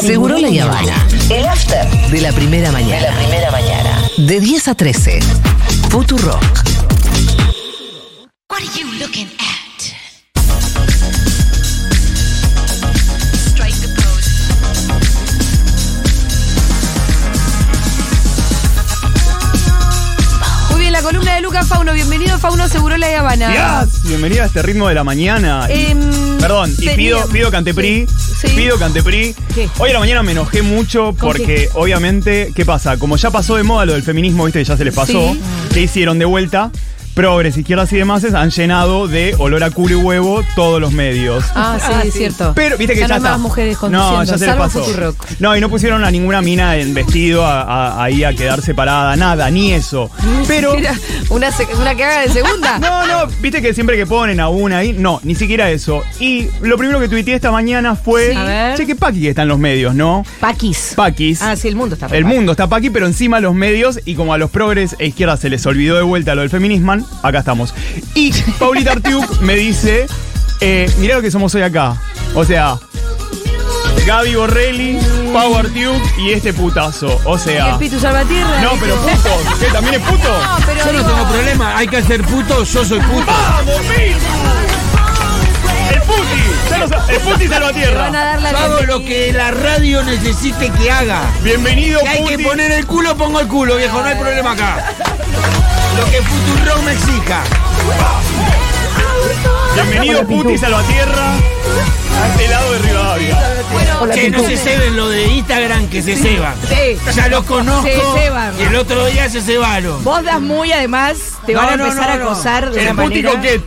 Seguro la Habana. El after de la primera mañana. De la primera mañana. De 10 a 13. Futurock. What are you looking Lucas Fauno. Bienvenido, Fauno Seguro La Habana. Yes, bienvenida a este ritmo de la mañana. Y- Em, Perdón, y pido, pido Cantepri, Sí. pido Cantepri. ¿Qué? Hoy a la mañana me enojé mucho porque obviamente, ¿qué pasa? Como ya pasó de moda lo del feminismo, viste, ya se les pasó, Sí. ¿qué hicieron de vuelta? Progres, izquierdas y demás han llenado de olor a culo y huevo todos los medios. Ah, sí, es cierto. Pero viste que ya ya, no hay está. más mujeres No, ya se les salvo pasó. No, y no pusieron a ninguna mina en vestido a- a- ahí a quedar separada, nada, ni eso. Pero. Mira, una, una que haga de segunda. No, no, viste que siempre que ponen a una ahí, no, ni siquiera eso. Y lo primero que tuiteé esta mañana fue, Sí. A ver. che, que Paqui que está en los medios, ¿no? Paquis. Paquis. Ah, sí, el mundo está El mundo está Paqui, pero encima los medios, y como a los progres e izquierdas se les olvidó de vuelta lo del feminismo, acá estamos. Y Paulita Artiuk me dice, eh, mirá lo que somos hoy acá. O sea, Gaby Borrelli, Pau Artiuk y este putazo. O ¿Y sea... el Pitu Salvatierra? No, pero puto. ¿Qué? ¿También es puto? No, pero Yo no digo- tengo problema, hay que ser puto, yo soy puto. ¡Vamos, Pitu! El puti. El puti Le van a Salvatierra. dar la Yo hago lo que la radio necesite que haga. Bienvenido, Si hay puti. que poner el culo, pongo el culo, viejo, no hay problema acá. Lo que Futurock me exija. Bienvenido, puti Salvatierra. A este lado de Rivadavia. Che, no se ceben lo de Instagram, que se ceban. Sí. Ya los conozco. Se ceban. Y el otro día se cebaron. Vos das muy, además, te No, van a no, empezar no, a no. acosar de El una puti manera.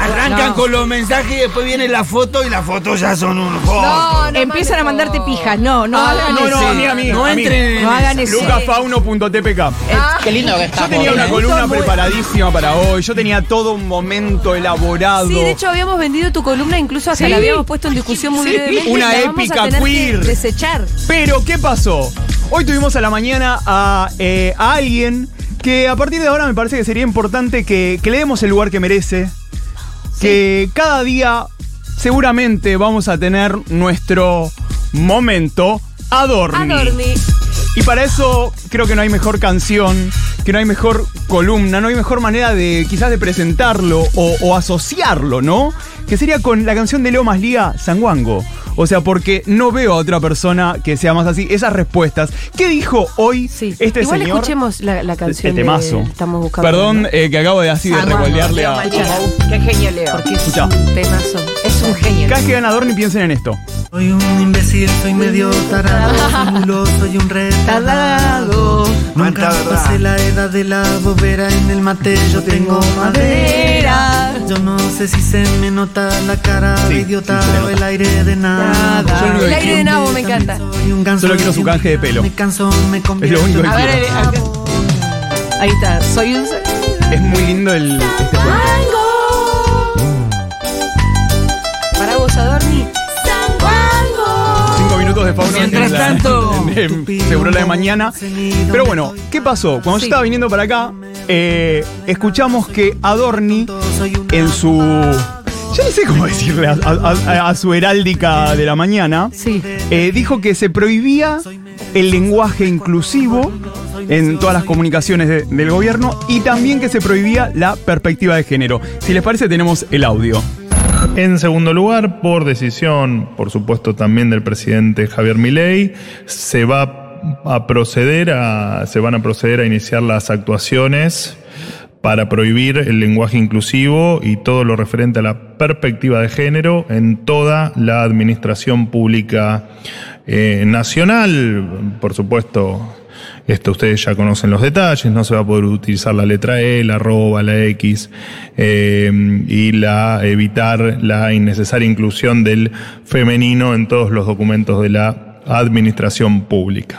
Arrancan No. con los mensajes y después viene la foto y las fotos ya son un No, no Empiezan a mandarte pijas. No, no hagan No, eso. no, a mí, a mí. No a mí. entren en No hagan eso. Lucafauno.tpk. Qué lindo que está. Yo tenía una columna preparadísima para hoy. Yo tenía todo un momento elaborado. Sí, de hecho habíamos vendido tu columna, incluso hasta Sí. la habíamos puesto en discusión muy Sí. brevemente. Una La vamos a épica que queer. Desechar. Pero, ¿qué pasó? Hoy tuvimos a la mañana a, eh, a alguien que a partir de ahora me parece que sería importante que, que le demos el lugar que merece. Que cada día seguramente vamos a tener nuestro momento Adorni. Adorni. Y para eso creo que no hay mejor canción, que no hay mejor columna, no hay mejor manera de quizás de presentarlo o, o asociarlo, ¿no? Que sería con la canción de Leo Maslía, Sanguango. O sea, porque no veo a otra persona que sea más así. Esas respuestas. ¿Qué dijo hoy Sí. este Igual señor? escuchemos la, la canción. el de- temazo. estamos buscando. Perdón eh, que acabo de así de Leo a... Maslía. Qué genio, Leo. Porque es Escuchá. un temazo. Es un genio. Cada vez que vean Adorni piensen en esto. Soy un imbécil, soy medio tarado, soy soy un retardado. Nunca pasé la edad de la bobera, en el mate yo tengo madera. Yo no sé si se me nota la cara Sí, de idiota sí, o el aire de nada. Yo lo único El aire de nabo me encanta. Soy un ganso Solo quiero su canje de pelo. Me canso, me convierto único que en A ver, acá. Ahí está. Soy un. Es muy lindo el, este. Para vos, Adorni. Cinco minutos de Fauno Mientras en la- tanto. en- en Seguro la de mañana. Pero bueno, ¿qué pasó? Cuando yo estaba viniendo para acá, eh, escuchamos que Adorni en su. Yo no sé cómo decirle a, a- a- a su heráldica de la mañana. Sí. eh, dijo que se prohibía el lenguaje inclusivo en todas las comunicaciones de- del gobierno y también que se prohibía la perspectiva de género. Si les parece, tenemos el audio. En segundo lugar, por decisión, por supuesto, también del presidente Javier Milei, se va a proceder a, se van a proceder a iniciar las actuaciones para prohibir el lenguaje inclusivo y todo lo referente a la perspectiva de género en toda la administración pública eh, nacional. Por supuesto, esto ustedes ya conocen los detalles, no se va a poder utilizar la letra E, la arroba, la X eh, y la evitar la innecesaria inclusión del femenino en todos los documentos de la administración pública.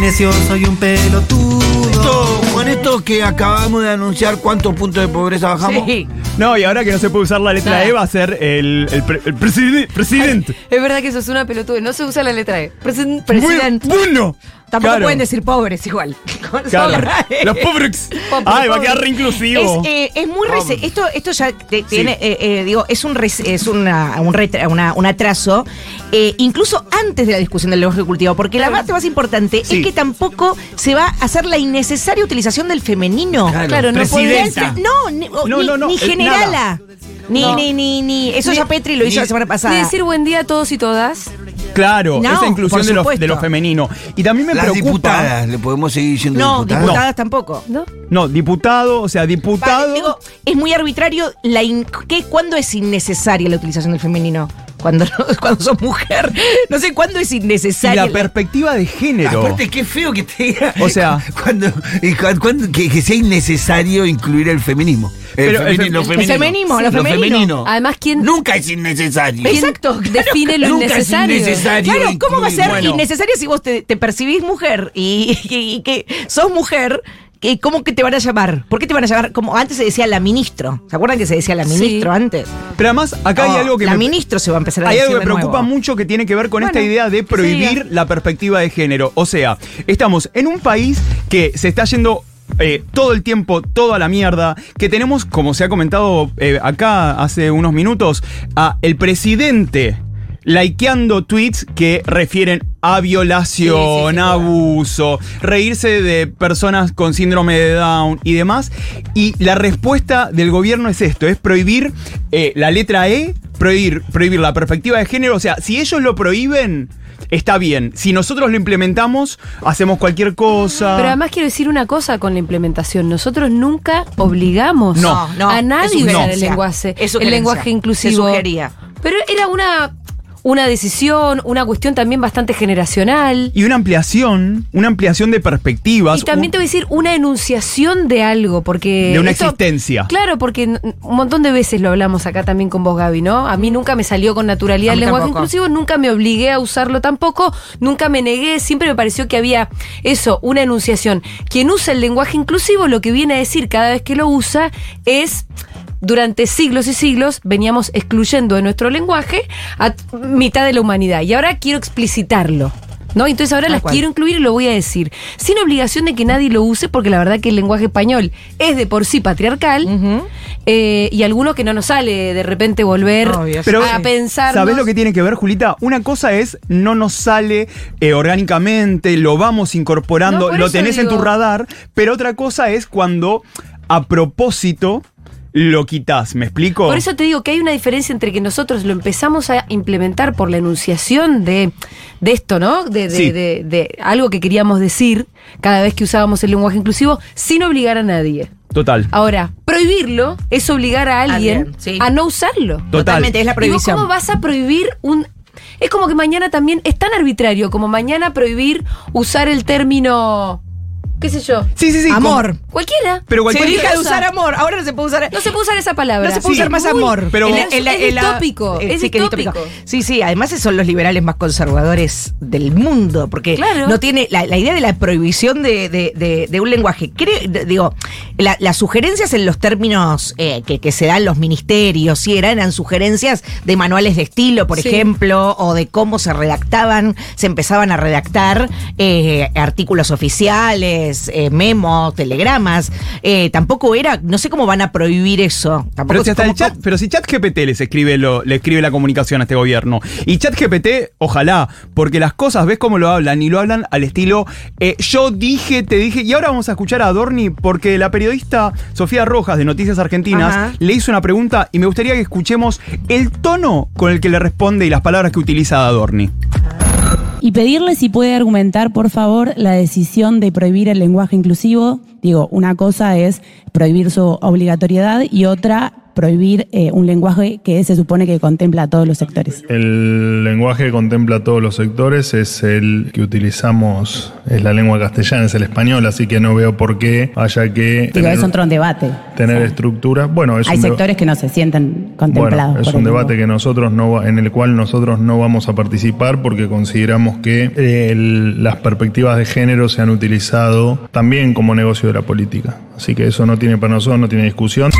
necio, soy un pelotudo. Esto, con esto que acabamos de anunciar cuántos puntos de pobreza bajamos? Sí. No, y ahora que no se puede usar la letra E va a ser el, el pre- el preside- presidente. Es verdad que eso es una pelotuda. No se usa la letra E. Presen- presidente. bueno. Tampoco Claro. pueden decir pobres igual. Claro. Los pobres. Pobre, Ay, va a quedar reinclusivo. Es, eh, es muy rece- esto esto ya te- tiene eh, eh, digo es un es una, un, retra- una- un atraso eh, incluso antes de la discusión del lenguaje cultivo porque la parte más importante Sí. es que tampoco se va a hacer la innecesaria utilización del femenino Claro. Claro, no podría Presidenta. ser- no ni, o- No, ni- no, no, ni eh, generala nada. ni, No. ni ni ni eso ya Petri lo hizo ni- la semana Ni pasada decir buen día a todos y todas. Claro, No, esa inclusión de lo, de lo femenino. Y también me Las preocupa. diputadas, le podemos seguir diciendo no diputadas. diputadas tampoco ¿No? No, diputado, o sea, diputado. Vale, digo, es muy arbitrario la in- ¿qué, ¿cuándo es innecesaria la utilización del femenino? Cuando, cuando sos mujer. No sé cuándo es y innecesaria. la perspectiva de género. Aparte, qué feo que te diga. O sea- cuando, y cu- cuando- que, que sea innecesario incluir el feminismo. El, Pero el lo el femenino. feminismo, lo femenino. femenino. Además, ¿quién- Nunca es innecesario. ¿Quién Exacto, claro. define lo Nunca es innecesario? innecesario. Claro, ¿cómo va a ser Bueno. innecesario si vos te, te percibís mujer y, y- y que sos mujer? ¿Cómo que te van a llamar? ¿Por qué te van a llamar? Como antes se decía la ministro. ¿Se acuerdan que se decía la Sí. ministro antes? Pero además, acá hay Oh, algo que la me, ministro se va a empezar a Hay decir algo que de preocupa nuevo. mucho que tiene que ver con esta idea de prohibir la perspectiva de género. O sea, estamos en un país que se está yendo eh, todo el tiempo, toda la mierda, que tenemos, como se ha comentado eh, acá hace unos minutos, a el presidente likeando tweets que refieren a violación, Sí, sí, sí, abuso, reírse de personas con síndrome de Down y demás. Y la respuesta del gobierno es esto, es prohibir eh, la letra E, prohibir, prohibir la perspectiva de género. O sea, si ellos lo prohíben, está bien. Si nosotros lo implementamos, hacemos cualquier cosa. Pero además quiero decir una cosa con la implementación. Nosotros nunca obligamos No, no, a nadie a usar el lenguaje, el lenguaje inclusivo. Se sugería. Pero era una, una decisión, una cuestión también bastante generacional. Y una ampliación, una ampliación de perspectivas. Y también un- te voy a decir una enunciación de algo, porque. De una esto- existencia. Claro, porque un montón de veces lo hablamos acá también con vos, Gaby, ¿no? A mí nunca me salió con naturalidad el lenguaje tampoco. inclusivo, nunca me obligué a usarlo tampoco, nunca me negué, siempre me pareció que había eso, una enunciación. Quien usa el lenguaje inclusivo lo que viene a decir cada vez que lo usa es. Durante siglos y siglos veníamos excluyendo de nuestro lenguaje a mitad de la humanidad. Y ahora quiero explicitarlo. ¿No? Entonces ahora las cual. quiero incluir y lo voy a decir. Sin obligación de que nadie lo use, porque la verdad que el lenguaje español es de por sí patriarcal. eh, y alguno que no nos sale de repente volver Obvio, Pero a pensar. ¿Sabés lo que tiene que ver, Julita? Una cosa es no nos sale eh, orgánicamente, lo vamos incorporando, No, lo tenés en tu radar, pero otra cosa es cuando a propósito lo quitas, ¿me explico? Por eso te digo que hay una diferencia entre que nosotros lo empezamos a implementar por la enunciación de, de esto, ¿no? De, de- Sí. de- de algo que queríamos decir cada vez que usábamos el lenguaje inclusivo sin obligar a nadie. Total. Ahora, prohibirlo es obligar a alguien Alguien, sí. a no usarlo. Total. Totalmente, es la ¿Y vos prohibición. ¿Cómo vas a prohibir un.? Es como que mañana también es tan arbitrario como mañana prohibir usar el término. ¿Qué sé yo? Sí, sí, sí. Amor. como- Cualquiera. Pero Se cualquier deja de usar amor. Ahora no se puede usar. No se puede usar esa palabra. No se puede Sí, usar más muy- amor. pero- En Es- distópico, es sí, que distópico. Sí, sí, además son los liberales más conservadores del mundo, porque Claro. no tiene la, la idea de la prohibición de, de- de- de un lenguaje. Cre- de- digo, la- las sugerencias en los términos eh, que, que se dan los ministerios, sí, eran, eran sugerencias de manuales de estilo, por Sí. ejemplo, o de cómo se redactaban, se empezaban a redactar eh, artículos oficiales, eh, memos, telegramas. Eh, tampoco era, no sé cómo van a prohibir eso. Tampoco Pero si hasta el chat, pero si ChatGPT les escribe lo, le escribe la comunicación a este gobierno. Y ChatGPT, ojalá, porque las cosas, ves cómo lo hablan, y lo hablan al estilo eh, yo dije, te dije. Y ahora vamos a escuchar a Adorni, porque la periodista Sofía Rojas de Noticias Argentinas Ajá. le hizo una pregunta y me gustaría que escuchemos el tono con el que le responde y las palabras que utiliza Adorni. Y pedirle si puede argumentar, por favor, la decisión de prohibir el lenguaje inclusivo. Digo, una cosa es prohibir su obligatoriedad y otra prohibir eh, un lenguaje que se supone que contempla a todos los sectores. El lenguaje que contempla todos los sectores es el que utilizamos, es la lengua castellana, es el español, así que no veo por qué haya que Digo, es otro debate. tener estructuras. Bueno, es Hay un sectores que no se sienten contemplados. Bueno, es por un debate que nosotros no en el cual nosotros no vamos a participar porque consideramos que eh, el- las perspectivas de género se han utilizado también como negocio de la política. Así que eso no tiene para nosotros, no tiene discusión.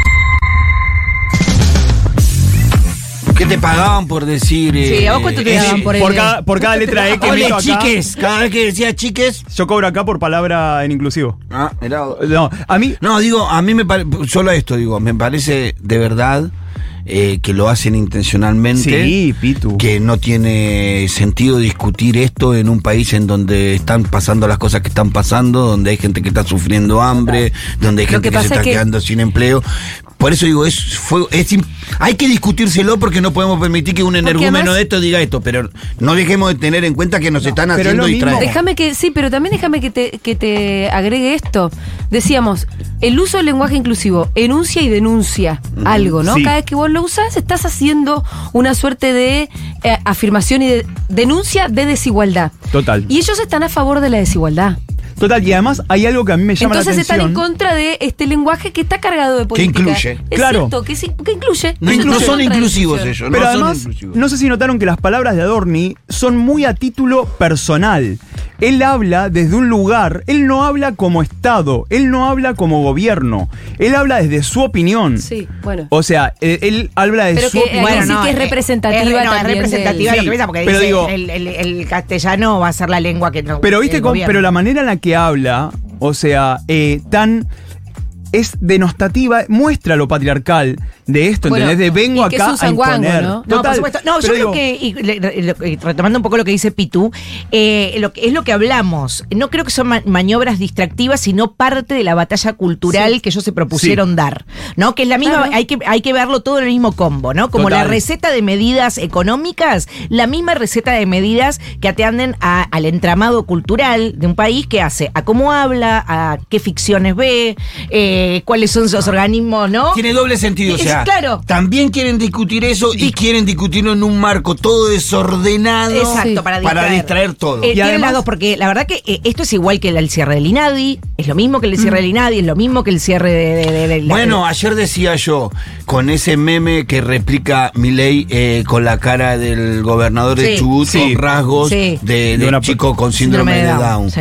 ¿Qué te pagaban por decir? Sí, ¿a vos cuánto te eh, daban por Por cada, por cada letra E que meto acá, chiques. Cada vez que decía chiques. yo cobro acá por palabra en inclusivo. Ah, mirá. No, a mí, No, digo, a mí me parece, solo esto digo, me parece de verdad eh, que lo hacen intencionalmente. Sí, Pitu. Que no tiene sentido discutir esto en un país en donde están pasando las cosas que están pasando, donde hay gente que está sufriendo hambre, donde hay Lo gente que que, se está es que- quedando sin empleo. Por eso digo, es, fue, es im- hay que discutírselo porque no podemos permitir que un energúmeno de esto diga esto, pero no dejemos de tener en cuenta que nos están pero es haciendo distraer. Déjame que, sí, pero también déjame que te, que te agregue esto. Decíamos, el uso del lenguaje inclusivo enuncia y denuncia algo, ¿no? Sí. Cada vez que vos lo usás, estás haciendo una suerte de eh, afirmación y de denuncia de desigualdad. Total. Y ellos están a favor de la desigualdad. Total, y además hay algo que a mí me llama Entonces la están atención. en contra de este lenguaje que está cargado de política. incluye. Es Claro. cierto, que, sí- que incluye. No, Ellos no están son de inclusivos ellos, Pero no son además, inclusivos. no sé si notaron que las palabras de Adorni son muy a título personal. Él habla desde un lugar, él no habla como Estado, él no habla como gobierno, él habla desde su opinión. Sí, bueno. O sea, eh, él habla de Pero su que, eh, opinión. sí que es eh, representativa es, no, es representativa del- lo que Sí, piensa, porque pero dice, digo- el, el- el castellano va a ser la lengua que no. Pero viste gobierno. pero la manera en la que habla, o sea, eh, tan es denostativa, muestra lo patriarcal de esto, Bueno, ¿entendés? De vengo y acá a imponer. ¿no? No, por Total, supuesto. No, yo pero creo digo, que, y le- le- retomando un poco lo que dice Pitu, eh, lo que, es lo que hablamos. No creo que son ma- maniobras distractivas, sino parte de la batalla cultural Sí. que ellos se propusieron dar. ¿No? Que es la misma, Claro. hay, que, hay que verlo todo en el mismo combo, ¿no? Como la Total. receta de medidas económicas, la misma receta de medidas que atienden a- al entramado cultural de un país que hace a cómo habla, a qué ficciones ve, eh, cuáles son sus organismos, ¿no? Tiene doble sentido, o Es- sea, claro. también quieren discutir eso y quieren discutirlo en un marco todo desordenado Exacto, para distraer. para distraer todo. Eh, Y además- dos, porque la verdad que eh, esto es igual que el, el cierre del INADI, es lo mismo que el cierre del INADI, es lo mismo que el cierre de, de- de- de la- bueno, ayer decía yo, con ese meme que replica Milei eh, con la cara del gobernador de. Chubut, Sí. con rasgos Sí. de, de De una- chico con síndrome, de Down. sí.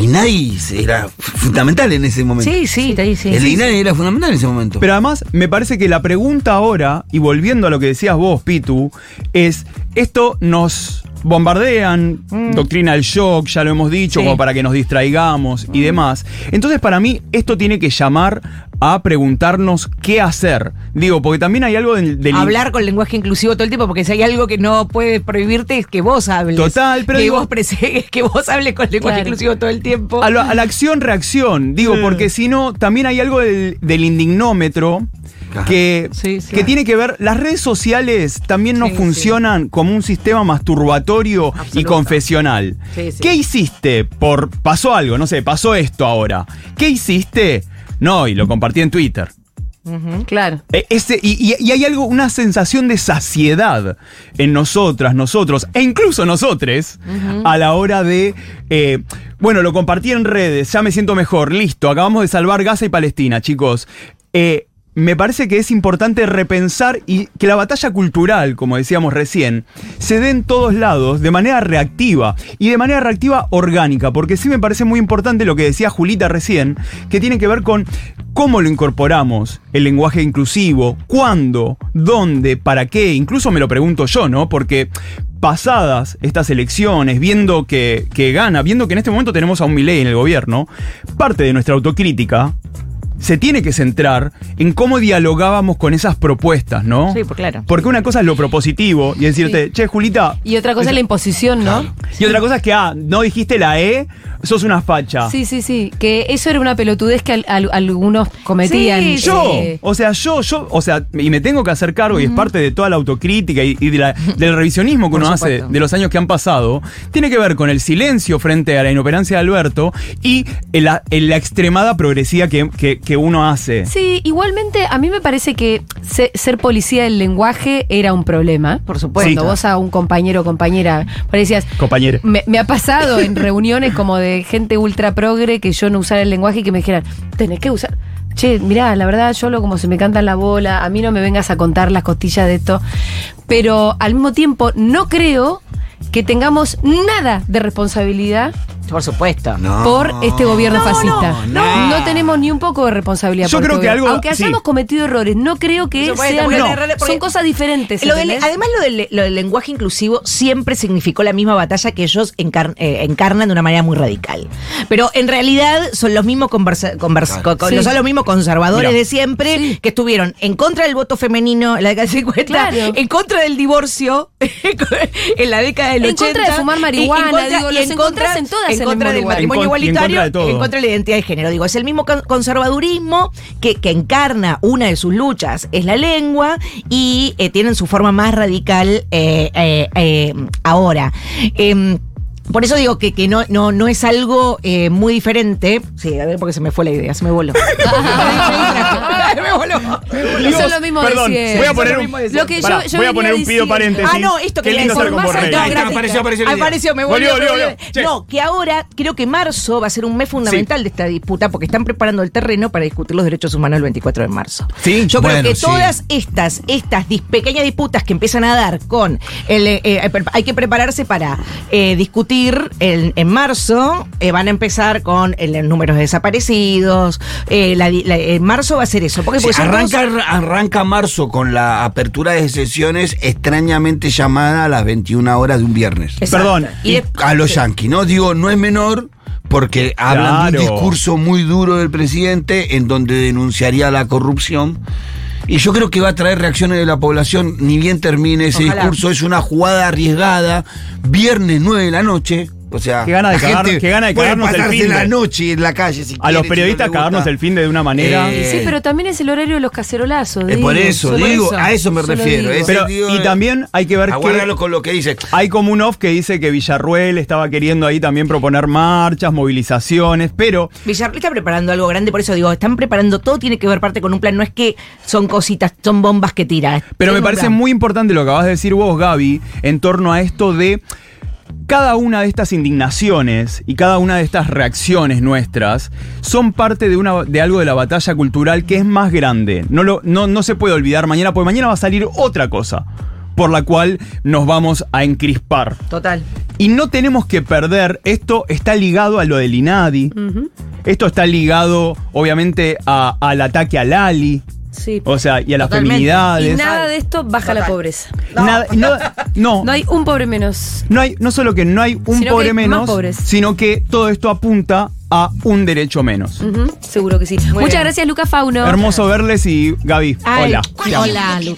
INADI era fundamental en ese momento. sí, sí, sí, sí. el sí, INADI era fundamental en ese momento. Pero además, me parece que la pregunta ahora, y volviendo a lo que decías vos, Pitu, es, esto nos bombardean, doctrina del shock, ya lo hemos dicho, Sí. como para que nos distraigamos y demás. Entonces, para mí, esto tiene que llamar a preguntarnos qué hacer. Digo, porque también hay algo del... del- Hablar con lenguaje inclusivo todo el tiempo, porque si hay algo que no puede prohibirte es que vos hables. Total, pero que digo- vos presegues, que vos hables con lenguaje Claro. inclusivo todo el tiempo. A, la- a la acción-reacción, digo, porque si no, también hay algo del, del indignómetro que, Sí, sí. que tiene que ver, las redes sociales también no Sí, funcionan como un sistema masturbatorio y confesional. Sí, sí. ¿Qué hiciste por, pasó algo, no sé, pasó esto ahora? ¿Qué hiciste? No, y lo compartí en Twitter. Claro. Eh, Ese, y, y- y hay algo, una sensación de saciedad en nosotras, nosotros, e incluso nosotros, a la hora de. eh, bueno, lo compartí en redes, ya me siento mejor, listo, acabamos de salvar Gaza y Palestina, chicos. Eh, me parece que es importante repensar y que la batalla cultural, como decíamos recién, se dé en todos lados de manera reactiva y de manera reactiva orgánica, porque sí me parece muy importante lo que decía Julita recién, que tiene que ver con cómo lo incorporamos, el lenguaje inclusivo, cuándo, dónde, para qué, incluso me lo pregunto yo, ¿no? Porque pasadas estas elecciones, viendo que, que gana, viendo que en este momento tenemos a un Milei en el gobierno, parte de nuestra autocrítica se tiene que centrar en cómo dialogábamos con esas propuestas, ¿no? Sí, pues claro. Porque una cosa es lo propositivo y decirte, che, Julita. Y otra cosa es la imposición, ¿no? Y otra cosa es que, ah, no dijiste la E, sos una facha. Sí, sí, sí. Que eso era una pelotudez que al- al- algunos cometían. Sí, Yo, Eh, o sea, yo, yo, o sea, y me tengo que hacer cargo y es parte de toda la autocrítica y, y de la- del revisionismo que uno hace de los años que han pasado, tiene que ver con el silencio frente a la inoperancia de Alberto y la, la extremada progresía que, que- que uno hace. Sí, igualmente a mí me parece que se- ser policía del lenguaje era un problema. Por supuesto. Cuando vos a un compañero o compañera parecías... Compañero. Me, me ha pasado en reuniones como de gente ultra progre que yo no usara el lenguaje y que me dijeran, tenés que usar... Che, mirá, la verdad yo hablo como se me canta la bola, a mí no me vengas a contar las costillas de esto. Pero al mismo tiempo no creo que tengamos nada de responsabilidad Por supuesto. No. por este gobierno No, fascista. no, No, no. tenemos ni un poco de responsabilidad. Yo por creo este que algo- Aunque sí. hayamos cometido errores, no creo que supuesto, sean- son cosas diferentes. Lo del- además, lo del, lo del lenguaje inclusivo siempre significó la misma batalla que ellos encar- eh, encarnan de una manera muy radical. Pero en realidad son los mismos conversa- convers- Claro. co- Sí. son los mismos conservadores Mira. de siempre que estuvieron en contra del voto femenino en la década del 50, Claro. en contra del divorcio en la década del En 80. contra de fumar y- y marihuana, en contra- digo, y los en contra, en todas en en contra el del lugar. matrimonio En con- y en igualitario contra en contra de la identidad de género. Digo, es el mismo con- conservadurismo que, que encarna una de sus luchas, es la lengua, y eh, tienen su forma más radical eh, eh, eh, ahora. Em, por eso digo que, que no, no, no es algo eh, muy diferente. Sí, a ver, porque se me fue la idea, se me voló. Me voló. Eso es lo mismo Perdón, voy a poner un, de Lo que yo- Pará, yo voy a poner un pido paréntesis. Ah, no, esto Qué quería lindo como Más Borrell. gracias. apareció, apareció la idea. Apareció, me Volvió, volvió. me volvió, volvió. volvió. Che. No, que ahora creo que marzo va a ser un mes fundamental de esta disputa porque están preparando el terreno para discutir los derechos humanos el 24 de marzo. Sí, Yo creo bueno, que sí. todas estas, estas dis- pequeñas disputas que empiezan a dar con el, eh, eh, pre- hay que prepararse para eh, discutir el- en marzo, eh, van a empezar con el, el números de desaparecidos. eh, la di- la- en marzo va a ser eso. Porque arranca, arranca marzo con la apertura de sesiones extrañamente llamada a las 21 horas de un viernes. Exacto. Perdón. Y de- a los yanquis, ¿no? Digo, no es menor porque hablan de un discurso muy duro del presidente en donde denunciaría la corrupción. Y yo creo que va a traer reacciones de la población, ni bien termine ese Ojalá. discurso. Es una jugada arriesgada, viernes 9 de la noche. O sea, Qué gana de cagar- qué gana de cagarnos el fin de- la noche en la calle si A quiere, los si periodistas no le cagarnos el fin de una manera. Eh, Sí, pero también es el horario de los cacerolazos. Es por digo, eso, digo, a eso me solo refiero. digo. Pero, digo, y eh, también hay que ver que Aguárdalo con lo que dice. hay como un off que dice que Villarruel estaba queriendo ahí también proponer marchas, movilizaciones, pero Villarreal está preparando algo grande, por eso digo, están preparando todo, tiene que ver parte con un plan, no es que son cositas, son bombas que tira. Pero me parece plan. muy importante lo que acabas de decir vos, Gaby, en torno a esto de cada una de estas indignaciones y cada una de estas reacciones nuestras son parte de, una, de algo de la batalla cultural que es más grande. No, lo, no, no se puede olvidar mañana, porque mañana va a salir otra cosa por la cual nos vamos a encrispar. Total. Y no tenemos que perder, esto está ligado a lo del INADI, esto está ligado obviamente a- al ataque a Lali, Sí. o sea, y a las Totalmente. Y feminidades. nada de esto baja la pobreza. Nada- no, no, No hay un pobre menos. no hay, no solo que no hay un Sino que pobre menos, sino que todo esto apunta a un derecho menos. Seguro que sí. Muchas bien. gracias, Lucas Fauno. Hermoso verles y Gaby, Ay, hola. Hola, Lu.